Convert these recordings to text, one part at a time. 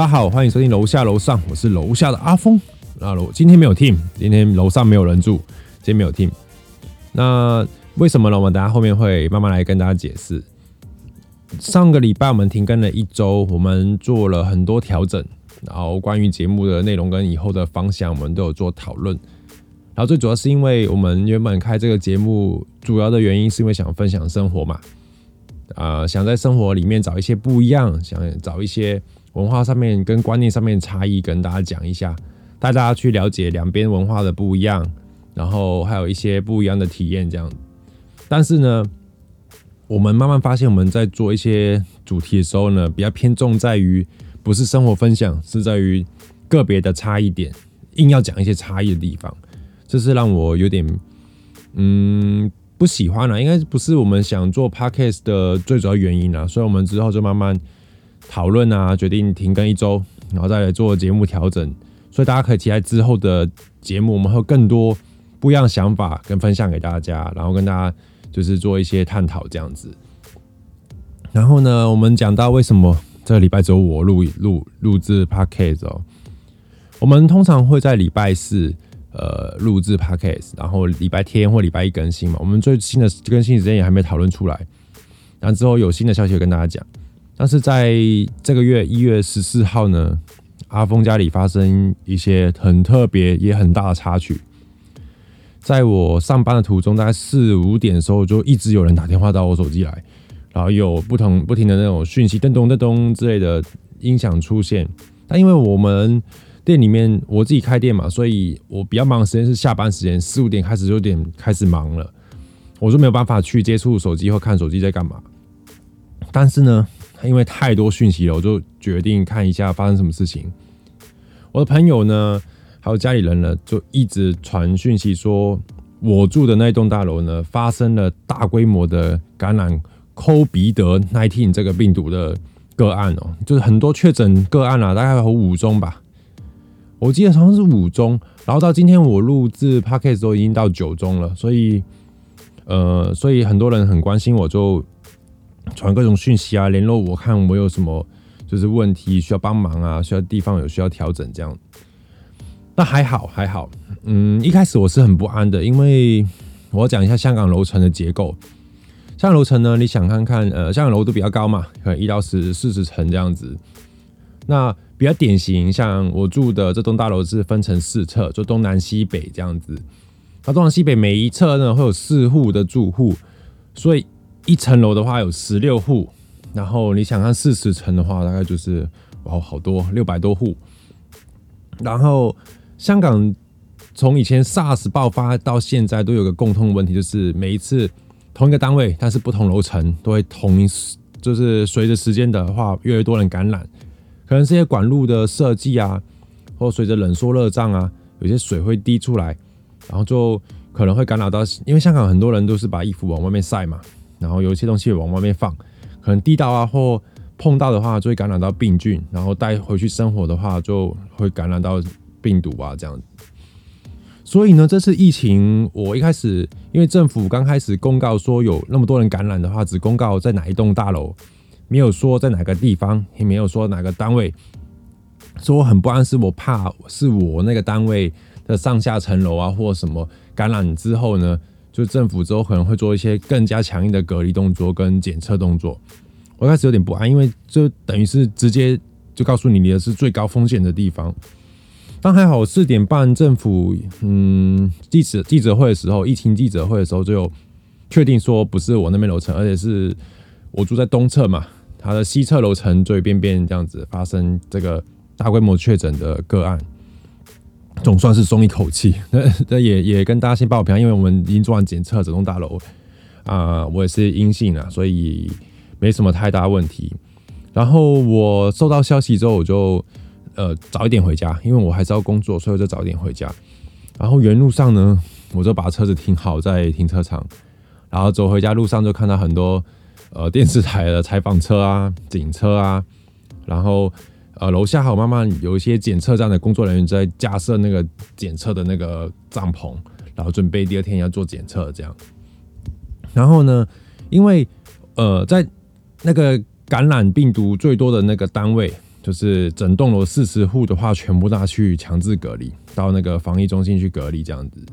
大家好，欢迎收听楼下楼上，我是楼下的阿峰。那楼今天没有 team，今天楼上没有人住，今天没有 team。那为什么呢？我们等下后面会慢慢来跟大家解释。上个礼拜我们停更了一周，我们做了很多调整，然后关于节目的内容跟以后的方向，我们都有做讨论。然后最主要是因为我们原本开这个节目，主要的原因是因为想分享生活嘛，啊，想在生活里面找一些不一样，想找一些文化上面跟观念上面差异，跟大家讲一下，带大家去了解两边文化的不一样，然后还有一些不一样的体验这样。但是呢，我们慢慢发现，我们在做一些主题的时候呢，比较偏重在于不是生活分享，是在于个别的差异点，硬要讲一些差异的地方。这是让我有点嗯不喜欢了，应该不是我们想做 podcast 的最主要原因啊。所以我们之后就慢慢讨论啊，决定停更一周，然后再来做节目调整。所以大家可以期待之后的节目，我们会有更多不一样的想法跟分享给大家，然后跟大家就是做一些探讨这样子。然后呢，我们讲到为什么这个礼拜只有我录录录制 podcast 哦，我们通常会在礼拜四。呃，录制 podcast，然后礼拜天或礼拜一更新嘛。我们最新的更新时间也还没讨论出来，然后之后有新的消息跟大家讲。但是在这个月一月十四号呢，阿峰家里发生一些很特别也很大的插曲。在我上班的途中，大概四五点的时候，就一直有人打电话到我手机来，然后有不同不停的那种讯息，噔咚噔咚之类的音响出现。但因为我们店里面我自己开店嘛，所以我比较忙的时间是下班时间，四五点开始就有点开始忙了，我就没有办法去接触手机或看手机在干嘛。但是呢，因为太多讯息了，我就决定看一下发生什么事情。我的朋友呢，还有家里人呢，就一直传讯息说，我住的那一栋大楼呢，发生了大规模的感染 COVID-19 这个病毒的个案哦，就是很多确诊个案啊，大概有五宗吧。我记得好像是五宗，然后到今天我录制 podcast 都已经到九宗了，所以呃，所以很多人很关心，我就传各种讯息啊，联络我看我有什么就是问题需要帮忙啊，需要地方有需要调整这样。那还好还好，嗯，一开始我是很不安的，因为我讲一下香港楼层的结构。香港楼层呢，你想看看，呃，香港楼都比较高嘛，可能一到十四十层这样子，那。比较典型，像我住的这栋大楼是分成四侧，就东南西北这样子。那东南西北每一侧呢会有四户的住户，所以一层楼的话有十六户。然后你想看四十层的话，大概就是哇好多六百多户。然后香港从以前 SARS 爆发到现在都有个共通的问题，就是每一次同一个单位，但是不同楼层都会同一就是随着时间的话，越来越多人感染。可能这些管路的设计啊，或随着冷缩热胀啊，有些水会滴出来，然后就可能会干扰到，因为香港很多人都是把衣服往外面晒嘛，然后有一些东西往外面放，可能滴到啊或碰到的话，就会感染到病菌，然后带回去生活的话，就会感染到病毒啊这样。所以呢，这次疫情，我一开始因为政府刚开始公告说有那么多人感染的话，只公告在哪一栋大楼。没有说在哪个地方，也没有说哪个单位，说我很不安，是我怕是我那个单位的上下层楼啊，或什么感染之后呢，就政府之后可能会做一些更加强硬的隔离动作跟检测动作。我开始有点不安，因为就等于是直接就告诉你你的是最高风险的地方。但还好，四点半政府嗯记者记者会的时候，疫情记者会的时候就有确定说不是我那边楼层，而且是我住在东侧嘛。它的西侧楼层最边边这样子发生这个大规模确诊的个案，总算是松一口气。那 那也也跟大家先报个平安，因为我们已经做完检测，整栋大楼啊，我也是阴性啊，所以没什么太大问题。然后我收到消息之后，我就呃早一点回家，因为我还是要工作，所以我就早一点回家。然后原路上呢，我就把车子停好在停车场，然后走回家路上就看到很多。呃，电视台的采访车啊，警车啊，然后呃，楼下还有慢慢有一些检测站的工作人员在架设那个检测的那个帐篷，然后准备第二天要做检测这样。然后呢，因为呃，在那个感染病毒最多的那个单位，就是整栋楼四十户的话，全部都要去强制隔离，到那个防疫中心去隔离这样子。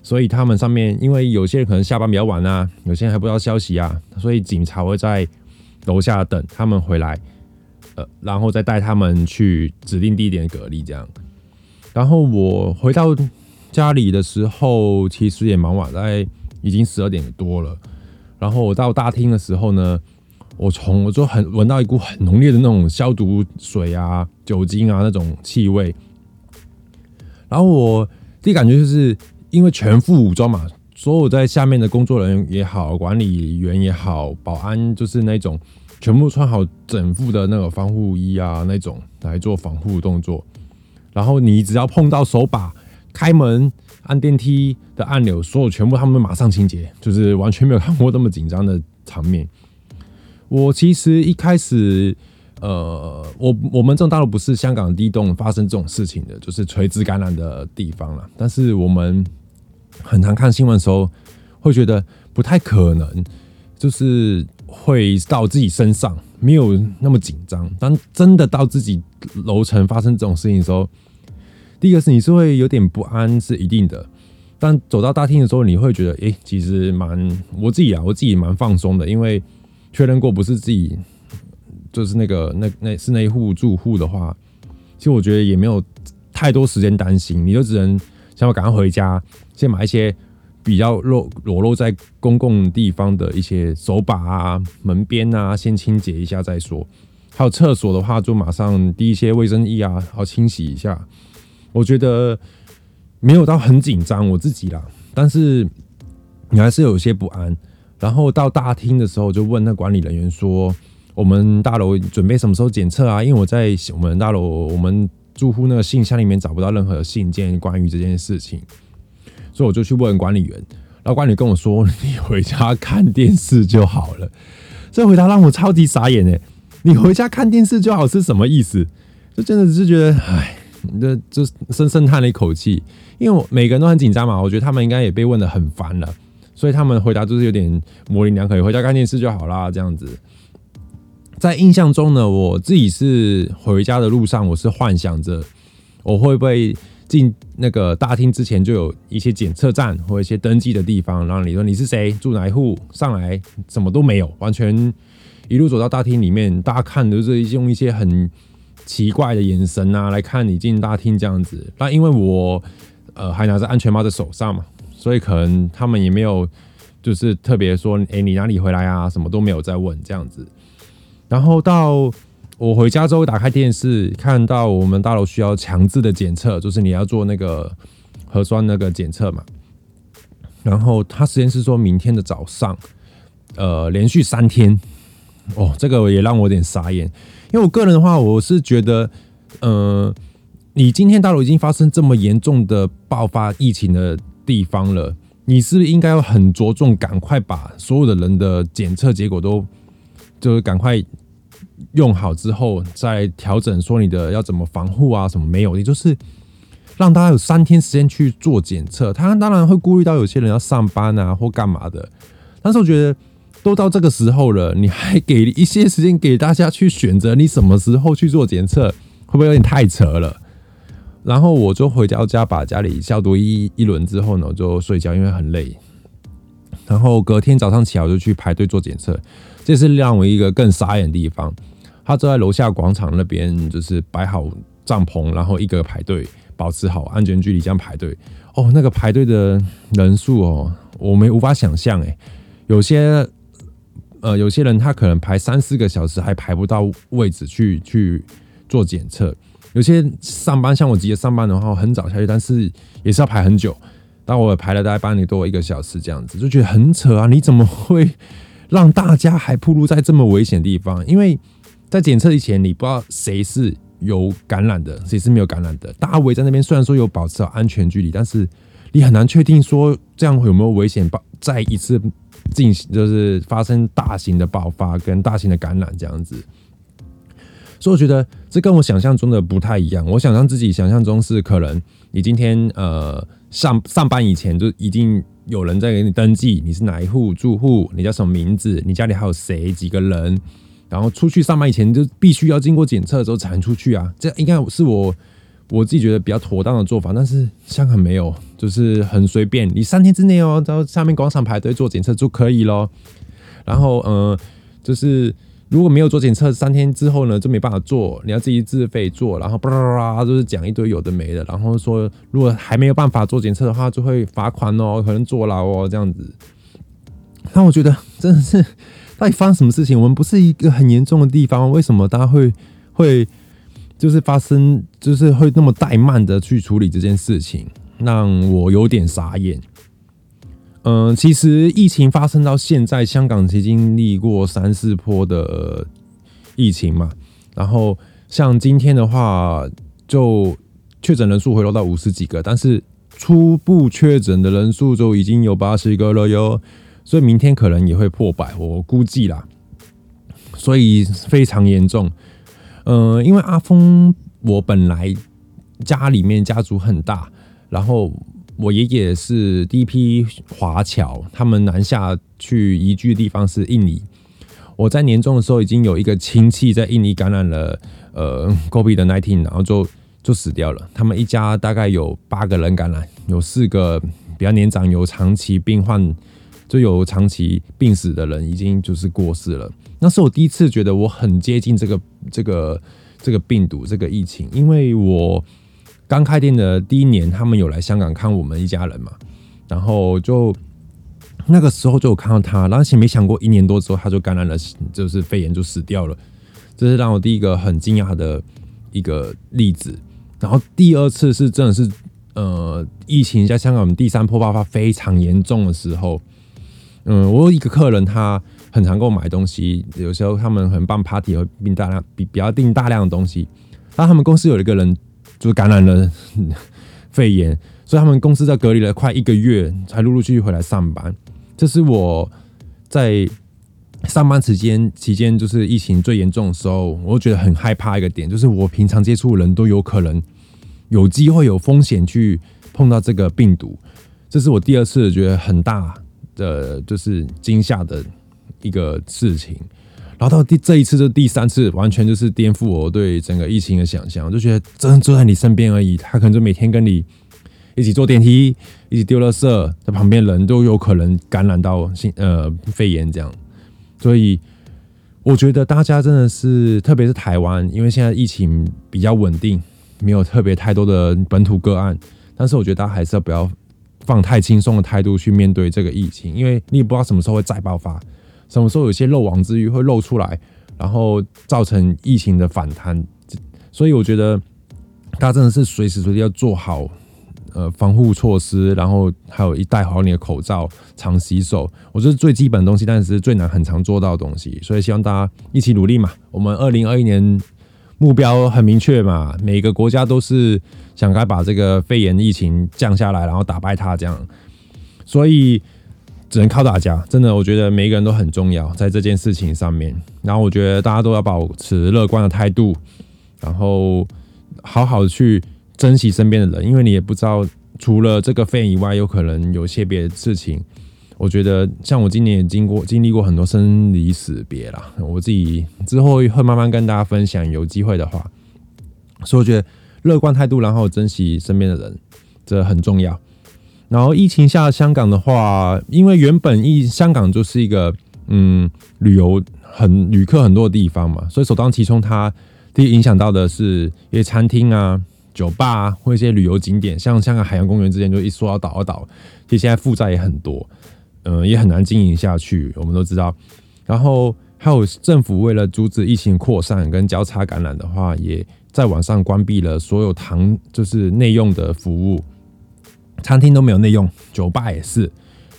所以他们上面，因为有些人可能下班比较晚啊，有些人还不知道消息啊，所以警察会在楼下等他们回来，呃，然后再带他们去指定地点隔离这样。然后我回到家里的时候，其实也蛮晚，大概已经十二点多了。然后我到大厅的时候呢，我从我就很闻到一股很浓烈的那种消毒水啊、酒精啊那种气味。然后我第一感觉就是因为全副武装嘛，所有在下面的工作人员也好、管理员也好、保安就是那种全部穿好整副的那个防护衣啊那种来做防护动作。然后你只要碰到手把、开门。按电梯的按钮，所有全部他们马上清洁，就是完全没有看过这么紧张的场面。我其实一开始，呃，我我们这种大陆不是香港第一栋发生这种事情的，就是垂直感染的地方了。但是我们很常看新闻的时候，会觉得不太可能，就是会到自己身上，没有那么紧张。当真的到自己楼层发生这种事情的时候，第一个是你是会有点不安，是一定的。但走到大厅的时候，你会觉得，哎，其实蛮我自己啊，我自己蛮放松的，因为确认过不是自己，就是那个那那是那一户住户的话，其实我觉得也没有太多时间担心，你就只能想要赶快回家，先买一些比较露裸露在公共地方的一些手把啊、门边啊，先清洁一下再说。还有厕所的话，就马上滴一些卫生液啊，好清洗一下。我觉得没有到很紧张，我自己啦，但是你还是有些不安。然后到大厅的时候，就问那管理人员说：“我们大楼准备什么时候检测啊？”因为我在我们大楼我们住户那个信箱里面找不到任何信件关于这件事情，所以我就去问管理员。然后管理员跟我说：“你回家看电视就好了。”这回答让我超级傻眼哎！你回家看电视就好是什么意思？就真的是觉得唉。就就深深叹了一口气，因为我每个人都很紧张嘛，我觉得他们应该也被问的很烦了，所以他们回答就是有点模棱两可，回家看电视就好啦，这样子。在印象中呢，我自己是回家的路上，我是幻想着我会不会进那个大厅之前就有一些检测站或一些登记的地方，然后你说你是谁，住哪一户，上来什么都没有，完全一路走到大厅里面，大家看的是用一些很。奇怪的眼神啊，来看你进大厅这样子。那因为我呃还拿着安全帽在手上嘛，所以可能他们也没有就是特别说，哎，你哪里回来啊？什么都没有在问这样子。然后到我回家之后，打开电视，看到我们大楼需要强制的检测，就是你要做那个核酸那个检测嘛。然后他实验室说明天的早上，呃，连续三天，哦，这个也让我有点傻眼。因为我个人的话，我是觉得，呃，你今天大陆已经发生这么严重的爆发疫情的地方了，你是不是应该要很着重，赶快把所有的人的检测结果都，就是赶快用好之后，再调整说你的要怎么防护啊什么没有，也就是让大家有三天时间去做检测。他当然会顾虑到有些人要上班啊或干嘛的，但是我觉得。都到这个时候了，你还给一些时间给大家去选择你什么时候去做检测，会不会有点太扯了？然后我就回到家把家里消毒一一轮之后呢，我就睡觉，因为很累。然后隔天早上起来我就去排队做检测，这是让我一个更傻眼的地方。他坐在楼下广场那边，就是摆好帐篷，然后一个排队，保持好安全距离这样排队。哦，那个排队的人数哦，我们无法想象诶，有些。呃，有些人他可能排三四个小时还排不到位置去去做检测，有些上班像我直接上班的话，很早下去，但是也是要排很久。但我排了大概半年多一个小时这样子，就觉得很扯啊！你怎么会让大家还暴露在这么危险的地方？因为在检测以前，你不知道谁是有感染的，谁是没有感染的。大家围在那边，虽然说有保持好安全距离，但是你很难确定说这样有没有危险。再一次。进行就是发生大型的爆发跟大型的感染这样子，所以我觉得这跟我想象中的不太一样。我想象自己想象中是可能你今天呃上上班以前就已经有人在给你登记，你是哪一户住户，你叫什么名字，你家里还有谁几个人，然后出去上班以前就必须要经过检测之后才能出去啊，这应该是我我自己觉得比较妥当的做法。但是香港没有，就是很随便，你三天之内哦，到下面广场排队做检测就可以咯。然后嗯，就是如果没有做检测，三天之后呢就没办法做，你要自己自费做。然后巴拉巴拉就是讲一堆有的没的，然后说如果还没有办法做检测的话，就会罚款哦，可能坐牢哦这样子。那我觉得真的是。到底发生什么事情？我们不是一个很严重的地方，为什么大家会会就是发生，就是会那么怠慢的去处理这件事情，让我有点傻眼。嗯，其实疫情发生到现在，香港其实经历过三四波的疫情嘛，然后像今天的话，就确诊人数回落到五十几个，但是初步确诊的人数就已经有八十个了哟。所以明天可能也会破百，我估计啦。所以非常严重。嗯，因为阿峰，我本来家里面家族很大，然后我爷爷是第一批华侨，他们南下去移居的地方是印尼。我在年终的时候已经有一个亲戚在印尼感染了呃 COVID 的 nineteen，然后就就死掉了。他们一家大概有八个人感染，有四个比较年长，有长期病患。就有长期病死的人已经就是过世了，那是我第一次觉得我很接近这个这个这个病毒这个疫情，因为我刚开店的第一年，他们有来香港看我们一家人嘛，然后就那个时候就有看到他，而且没想过一年多之后他就感染了，就是肺炎就死掉了，这是让我第一个很惊讶的一个例子。然后第二次是真的是呃疫情在香港第三波爆发非常严重的时候。嗯，我有一个客人，他很常给我买东西，有时候他们很办 party 会订大量，比比较订大量的东西。但他们公司有一个人就感染了肺炎，所以他们公司在隔离了快一个月，才陆陆续续回来上班。这是我在上班时间期间，就是疫情最严重的时候，我觉得很害怕一个点，就是我平常接触的人都有可能有机会有风险去碰到这个病毒。这是我第二次觉得很大。的就是惊吓的一个事情，然后到第这一次就第三次，完全就是颠覆我对整个疫情的想象。就觉得真坐在你身边而已，他可能就每天跟你一起坐电梯，一起丢垃圾，在旁边人都有可能感染到新呃肺炎这样。所以我觉得大家真的是，特别是台湾，因为现在疫情比较稳定，没有特别太多的本土个案，但是我觉得大家还是要不要。放太轻松的态度去面对这个疫情，因为你也不知道什么时候会再爆发，什么时候有些漏网之鱼会漏出来，然后造成疫情的反弹。所以我觉得大家真的是随时随地要做好呃防护措施，然后还有一戴好你的口罩，常洗手。我觉得最基本的东西，但是最难很常做到的东西。所以希望大家一起努力嘛。我们二零二一年。目标很明确嘛，每个国家都是想该把这个肺炎疫情降下来，然后打败它这样，所以只能靠大家。真的，我觉得每一个人都很重要在这件事情上面。然后我觉得大家都要保持乐观的态度，然后好好去珍惜身边的人，因为你也不知道除了这个肺炎以外，有可能有些别的事情。我觉得像我今年也经过经历过很多生离死别啦，我自己之后会慢慢跟大家分享，有机会的话，所以我觉得乐观态度，然后珍惜身边的人，这很重要。然后疫情下香港的话，因为原本疫香港就是一个嗯旅游很旅客很多的地方嘛，所以首当其冲，它第一影响到的是一些餐厅啊、酒吧啊，或一些旅游景点，像香港海洋公园之前就一说要倒要倒，其实现在负债也很多。嗯，也很难经营下去，我们都知道。然后还有政府为了阻止疫情扩散跟交叉感染的话，也在网上关闭了所有堂，就是内用的服务，餐厅都没有内用，酒吧也是。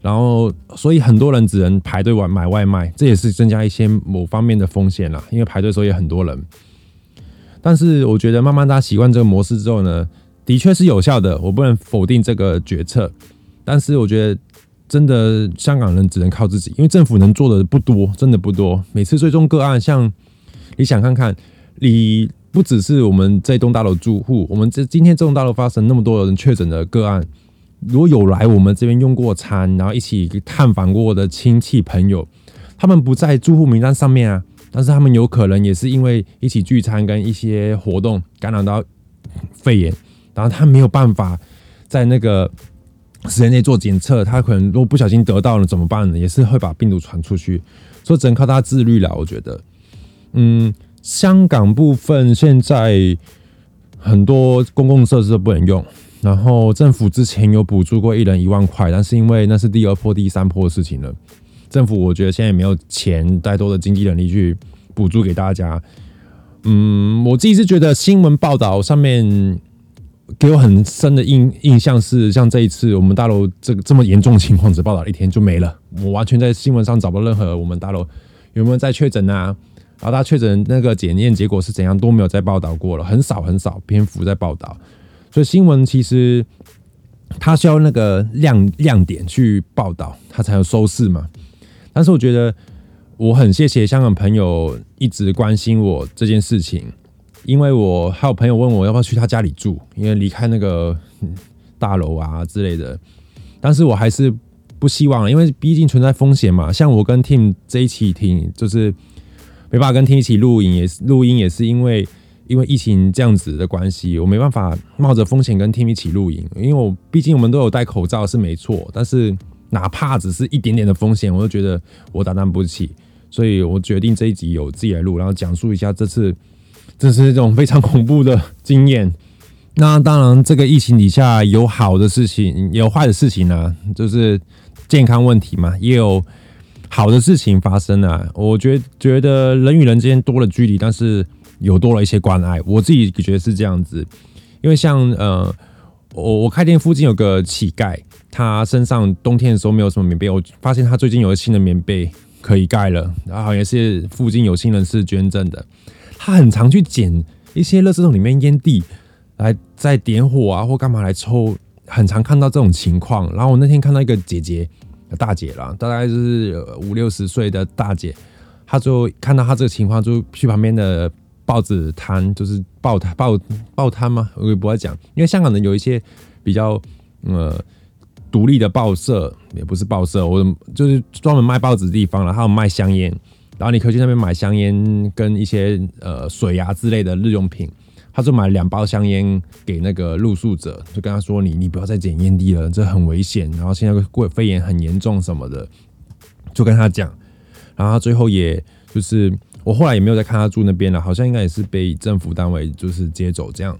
然后，所以很多人只能排队买买外卖，这也是增加一些某方面的风险啦。因为排队的时候也很多人。但是我觉得慢慢大家习惯这个模式之后呢，的确是有效的，我不能否定这个决策。但是我觉得。真的，香港人只能靠自己，因为政府能做的不多，真的不多。每次追踪个案，像你想看看，你不只是我们这栋大楼住户，我们这今天这栋大楼发生那么多人确诊的个案，如果有来我们这边用过餐，然后一起探访过的亲戚朋友，他们不在住户名单上面啊，但是他们有可能也是因为一起聚餐跟一些活动感染到肺炎，然后他没有办法在那个时间内做检测，他可能如果不小心得到了怎么办呢？也是会把病毒传出去，所以只能靠他自律了。我觉得，嗯，香港部分现在很多公共设施都不能用，然后政府之前有补助过一人一万块，但是因为那是第二波、第三波的事情了。政府我觉得现在也没有钱太多的经济能力去补助给大家。嗯，我自己是觉得新闻报道上面给我很深的印印象是，像这一次我们大楼这个这么严重的情况，只报道一天就没了。我完全在新闻上找不到任何我们大楼有没有在确诊啊，然后他确诊那个检验结果是怎样都没有再报道过了，很少很少篇幅在报道。所以新闻其实它需要那个亮亮点去报道，它才有收视嘛。但是我觉得我很谢谢香港朋友一直关心我这件事情，因为我还有朋友问我要不要去他家里住，因为离开那个大楼啊之类的。但是我还是不希望，因为毕竟存在风险嘛。像我跟 Tim 这一起听，就是没办法跟听一起录影，也是录音，也是因为因为疫情这样子的关系，我没办法冒着风险跟听一起录影，因为我毕竟我们都有戴口罩是没错，但是。哪怕只是一点点的风险，我都觉得我担当不起，所以我决定这一集有自己来录，然后讲述一下这次这是一种非常恐怖的经验。那当然，这个疫情底下有好的事情，有坏的事情呢，就是健康问题嘛，也有好的事情发生啊。我觉觉得人与人之间多了距离，但是有多了一些关爱，我自己觉得是这样子。因为像呃，我我开店附近有个乞丐。他身上冬天的时候没有什么棉被，我发现他最近有个新的棉被可以盖了，然后也是附近有心人士捐赠的。他很常去捡一些垃圾桶里面烟蒂来再点火啊，或干嘛来抽，很常看到这种情况。然后我那天看到一个姐姐，大姐啦，大概就是五六十岁的大姐，她就看到她这个情况，就去旁边的报纸摊，就是报摊报报摊吗？我也不会讲，因为香港人有一些比较呃。独立的报社也不是报社，我就是专门卖报纸的地方了。还有卖香烟，然后你可以去那边买香烟跟一些呃水呀之类的日用品。他就买了两包香烟给那个露宿者，就跟他说：“你你不要再捡烟蒂了，这很危险。然后现在过肺炎很严重什么的，就跟他讲。然后他最后也就是我后来也没有再看他住那边了，好像应该也是被政府单位就是接走这样。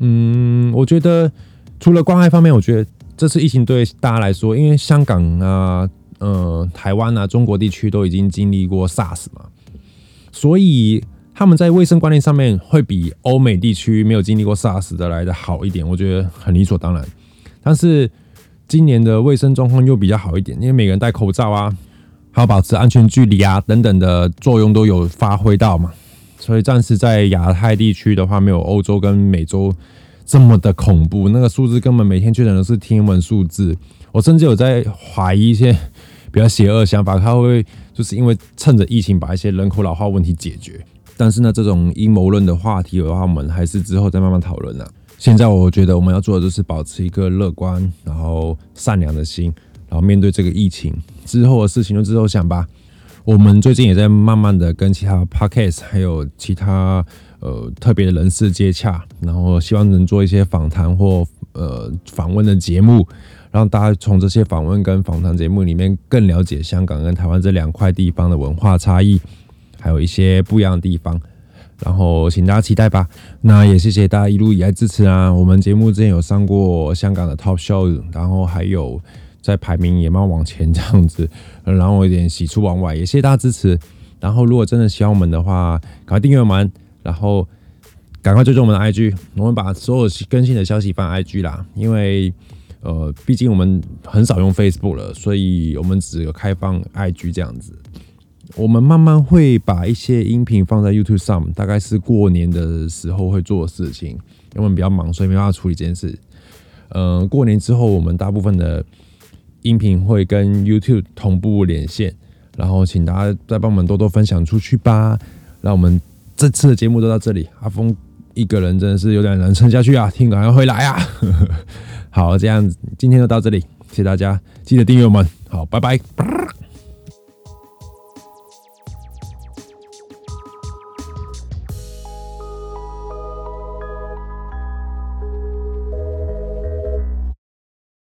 嗯，我觉得除了关爱方面，我觉得。这次疫情对大家来说，因为香港啊、呃、台湾啊、中国地区都已经经历过 SARS 嘛，所以他们在卫生观念上面会比欧美地区没有经历过 SARS 的来的好一点，我觉得很理所当然。但是今年的卫生状况又比较好一点，因为每个人戴口罩啊，还有保持安全距离啊等等的作用都有发挥到嘛，所以暂时在亚太地区的话，没有欧洲跟美洲。这么的恐怖，那个数字根本每天确诊都是天文数字。我甚至有在怀疑一些比较邪恶想法，他会就是因为趁着疫情把一些人口老化问题解决。但是呢，这种阴谋论的话题的话，我们还是之后再慢慢讨论了。现在我觉得我们要做的就是保持一个乐观，然后善良的心，然后面对这个疫情之后的事情就之后想吧。我们最近也在慢慢的跟其他 podcast 还有其他。呃，特别的人士接洽，然后希望能做一些访谈或呃访问的节目，让大家从这些访问跟访谈节目里面更了解香港跟台湾这两块地方的文化差异，还有一些不一样的地方。然后请大家期待吧。那也谢谢大家一路以来支持啊！我们节目之前有上过香港的 Top Show，然后还有在排名也慢慢往前这样子，然后有点喜出望外，也谢谢大家支持。然后如果真的喜欢我们的话，赶快订阅我们。然后赶快追踪我们的 IG，我们把所有更新的消息放 IG 啦。因为呃，毕竟我们很少用 Facebook 了，所以我们只有开放 IG 这样子。我们慢慢会把一些音频放在 YouTube 上，大概是过年的时候会做的事情。因为我们比较忙，所以没办法处理这件事。嗯，过年之后，我们大部分的音频会跟 YouTube 同步连线，然后请大家再帮我们多多分享出去吧，让我们。这次的节目就到这里，阿峰一个人真的是有点难撑下去啊，听赶快回来啊！好，这样子今天就到这里，谢谢大家，记得订阅我们，好，拜拜。